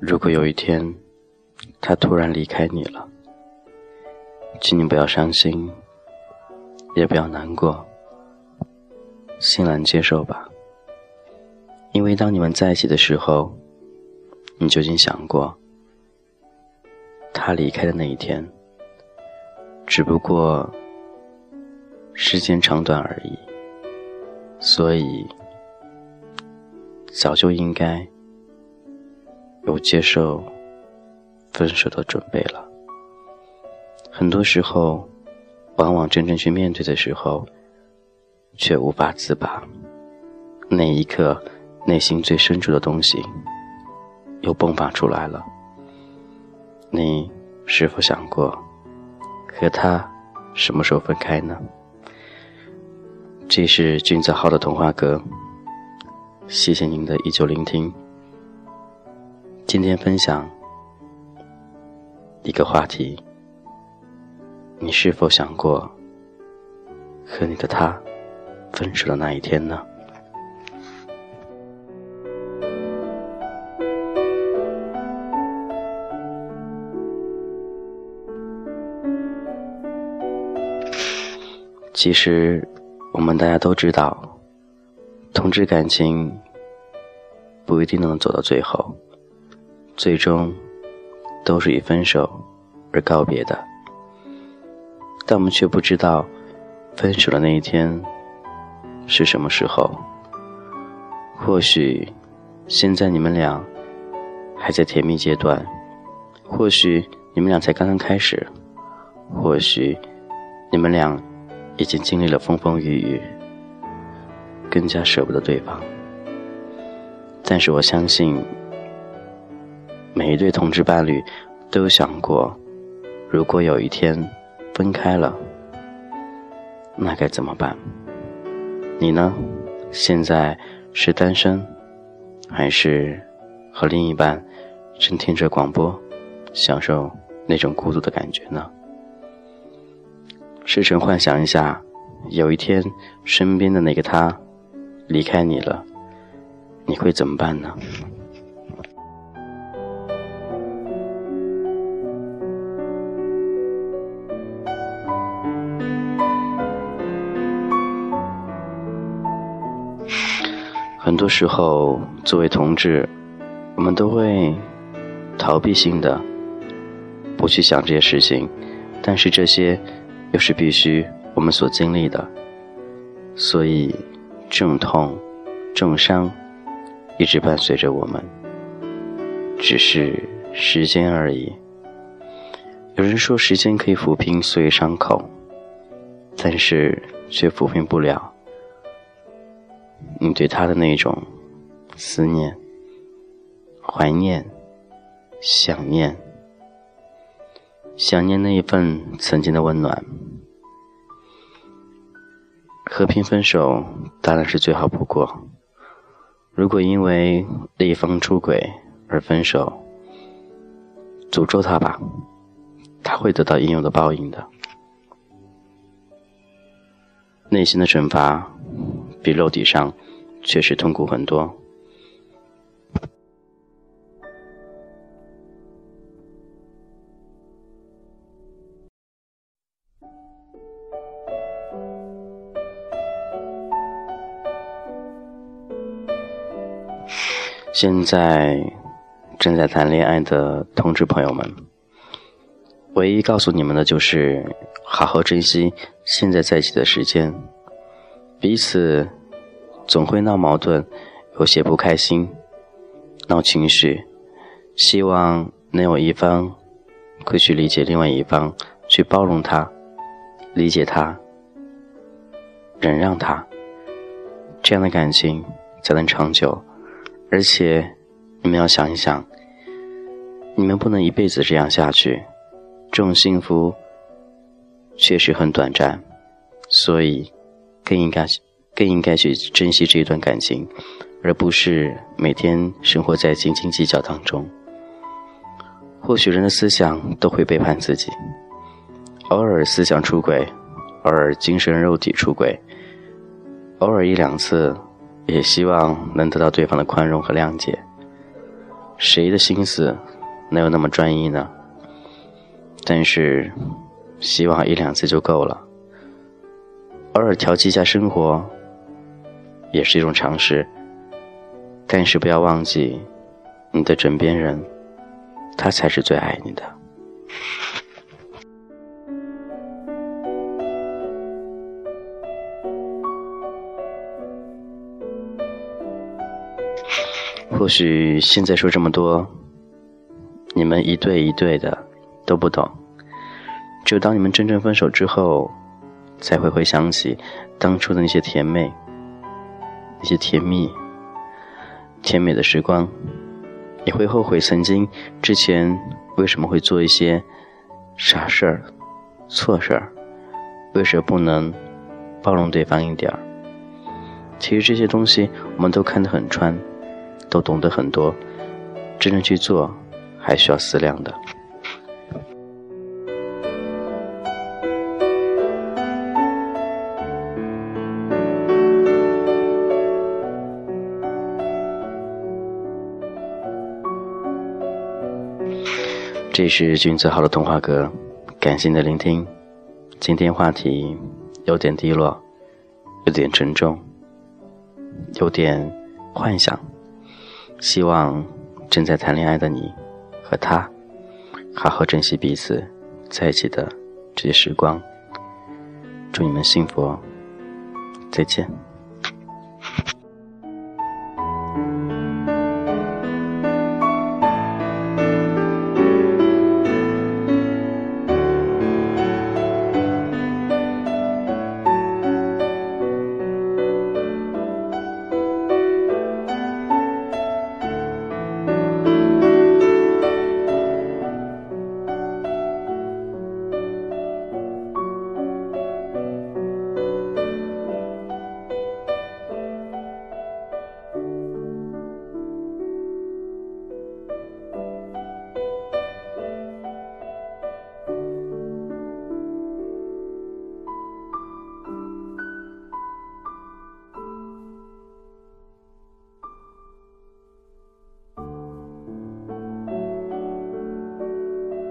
如果有一天，他突然离开你了，请你不要伤心，也不要难过，欣然接受吧。因为当你们在一起的时候，你究竟想过，他离开的那一天，只不过时间长短而已，所以早就应该。有接受分手的准备了。很多时候，往往真正去面对的时候，却无法自拔。那一刻，内心最深处的东西又迸发出来了。你是否想过，和他什么时候分开呢？这是君子号的童话歌。谢谢您的依旧聆听。今天分享一个话题：你是否想过和你的他分手的那一天呢？其实，我们大家都知道，同志感情不一定能走到最后。最终，都是以分手而告别的，但我们却不知道，分手的那一天是什么时候。或许，现在你们俩还在甜蜜阶段；或许你们俩才刚刚开始；或许你们俩已经经历了风风雨雨，更加舍不得对方。但是我相信。每一对同志伴侣都有想过，如果有一天分开了，那该怎么办？你呢？现在是单身，还是和另一半正听着广播，享受那种孤独的感觉呢？试着幻想一下，有一天身边的那个他离开你了，你会怎么办呢？很多时候，作为同志，我们都会逃避性的不去想这些事情，但是这些又是必须我们所经历的，所以这种痛、重伤一直伴随着我们，只是时间而已。有人说，时间可以抚平所有伤口，但是却抚平不了。你对他的那种思念、怀念、想念、想念那一份曾经的温暖，和平分手当然是最好不过。如果因为另一方出轨而分手，诅咒他吧，他会得到应有的报应的。内心的惩罚比肉体上。确实痛苦很多。现在正在谈恋爱的同志朋友们，唯一告诉你们的就是：好好珍惜现在在一起的时间，彼此。总会闹矛盾，有些不开心，闹情绪。希望能有一方会去理解另外一方，去包容他，理解他，忍让他，这样的感情才能长久。而且，你们要想一想，你们不能一辈子这样下去，这种幸福确实很短暂，所以更应该。更应该去珍惜这一段感情，而不是每天生活在斤斤计较当中。或许人的思想都会背叛自己，偶尔思想出轨，偶尔精神肉体出轨，偶尔一两次，也希望能得到对方的宽容和谅解。谁的心思能有那么专一呢？但是，希望一两次就够了。偶尔调剂一下生活，也是一种尝试。但是不要忘记，你的枕边人，他才是最爱你的。或许现在说这么多，你们一对一对的都不懂。只有当你们真正分手之后，才会回想起当初的那些甜美，那些甜蜜、甜美的时光，也会后悔曾经之前为什么会做一些傻事儿、错事儿，为什么不能包容对方一点儿？其实这些东西我们都看得很穿。都懂得很多，真正去做还需要思量的。这是君子好的童话阁，感谢你的聆听。今天话题有点低落，有点沉重，有点幻想。希望正在谈恋爱的你和他，好好珍惜彼此在一起的这些时光。祝你们幸福哦，再见。